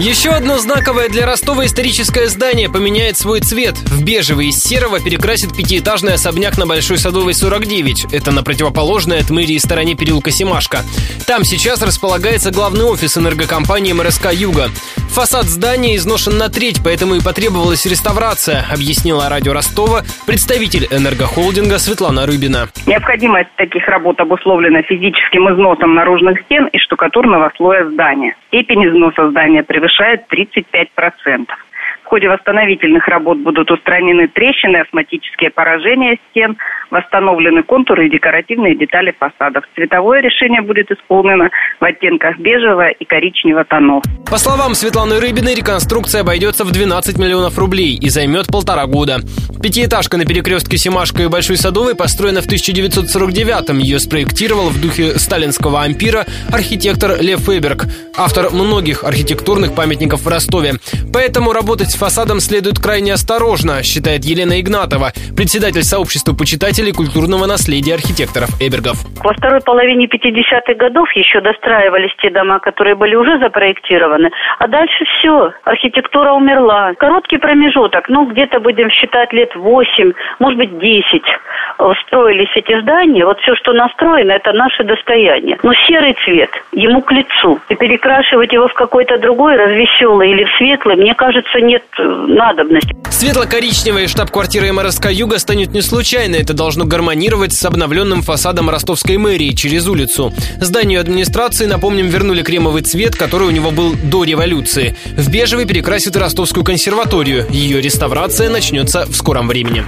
Еще одно знаковое для Ростова историческое здание поменяет свой цвет. В бежевый из серого перекрасит пятиэтажный особняк на Большой Садовой 49. Это на противоположной от мэрии стороне переулка Семашка. Там сейчас располагается главный офис энергокомпании МРСК «Юга». Фасад здания изношен на треть, поэтому и потребовалась реставрация, объяснила радио Ростова представитель энергохолдинга Светлана Рыбина. Необходимость таких работ обусловлена физическим износом наружных стен и штукатурного слоя здания. Степень износа здания превышает 35% ходе восстановительных работ будут устранены трещины, астматические поражения стен, восстановлены контуры и декоративные детали фасадов. Цветовое решение будет исполнено в оттенках бежевого и коричневого тонов. По словам Светланы Рыбиной, реконструкция обойдется в 12 миллионов рублей и займет полтора года. Пятиэтажка на перекрестке Семашко и Большой Садовой построена в 1949-м. Ее спроектировал в духе сталинского ампира архитектор Лев Эберг, автор многих архитектурных памятников в Ростове. Поэтому работать фасадом следует крайне осторожно, считает Елена Игнатова, председатель сообщества почитателей культурного наследия архитекторов Эбергов. Во второй половине 50-х годов еще достраивались те дома, которые были уже запроектированы, а дальше все, архитектура умерла. Короткий промежуток, ну где-то будем считать лет 8, может быть 10 строились эти здания, вот все, что настроено, это наше достояние. Но серый цвет ему к лицу. И перекрашивать его в какой-то другой, развеселый или в светлый, мне кажется, нет э, надобности. Светло-коричневая штаб-квартира МРСК «Юга» станет не случайно. Это должно гармонировать с обновленным фасадом ростовской мэрии через улицу. Зданию администрации, напомним, вернули кремовый цвет, который у него был до революции. В бежевый перекрасит ростовскую консерваторию. Ее реставрация начнется в скором времени.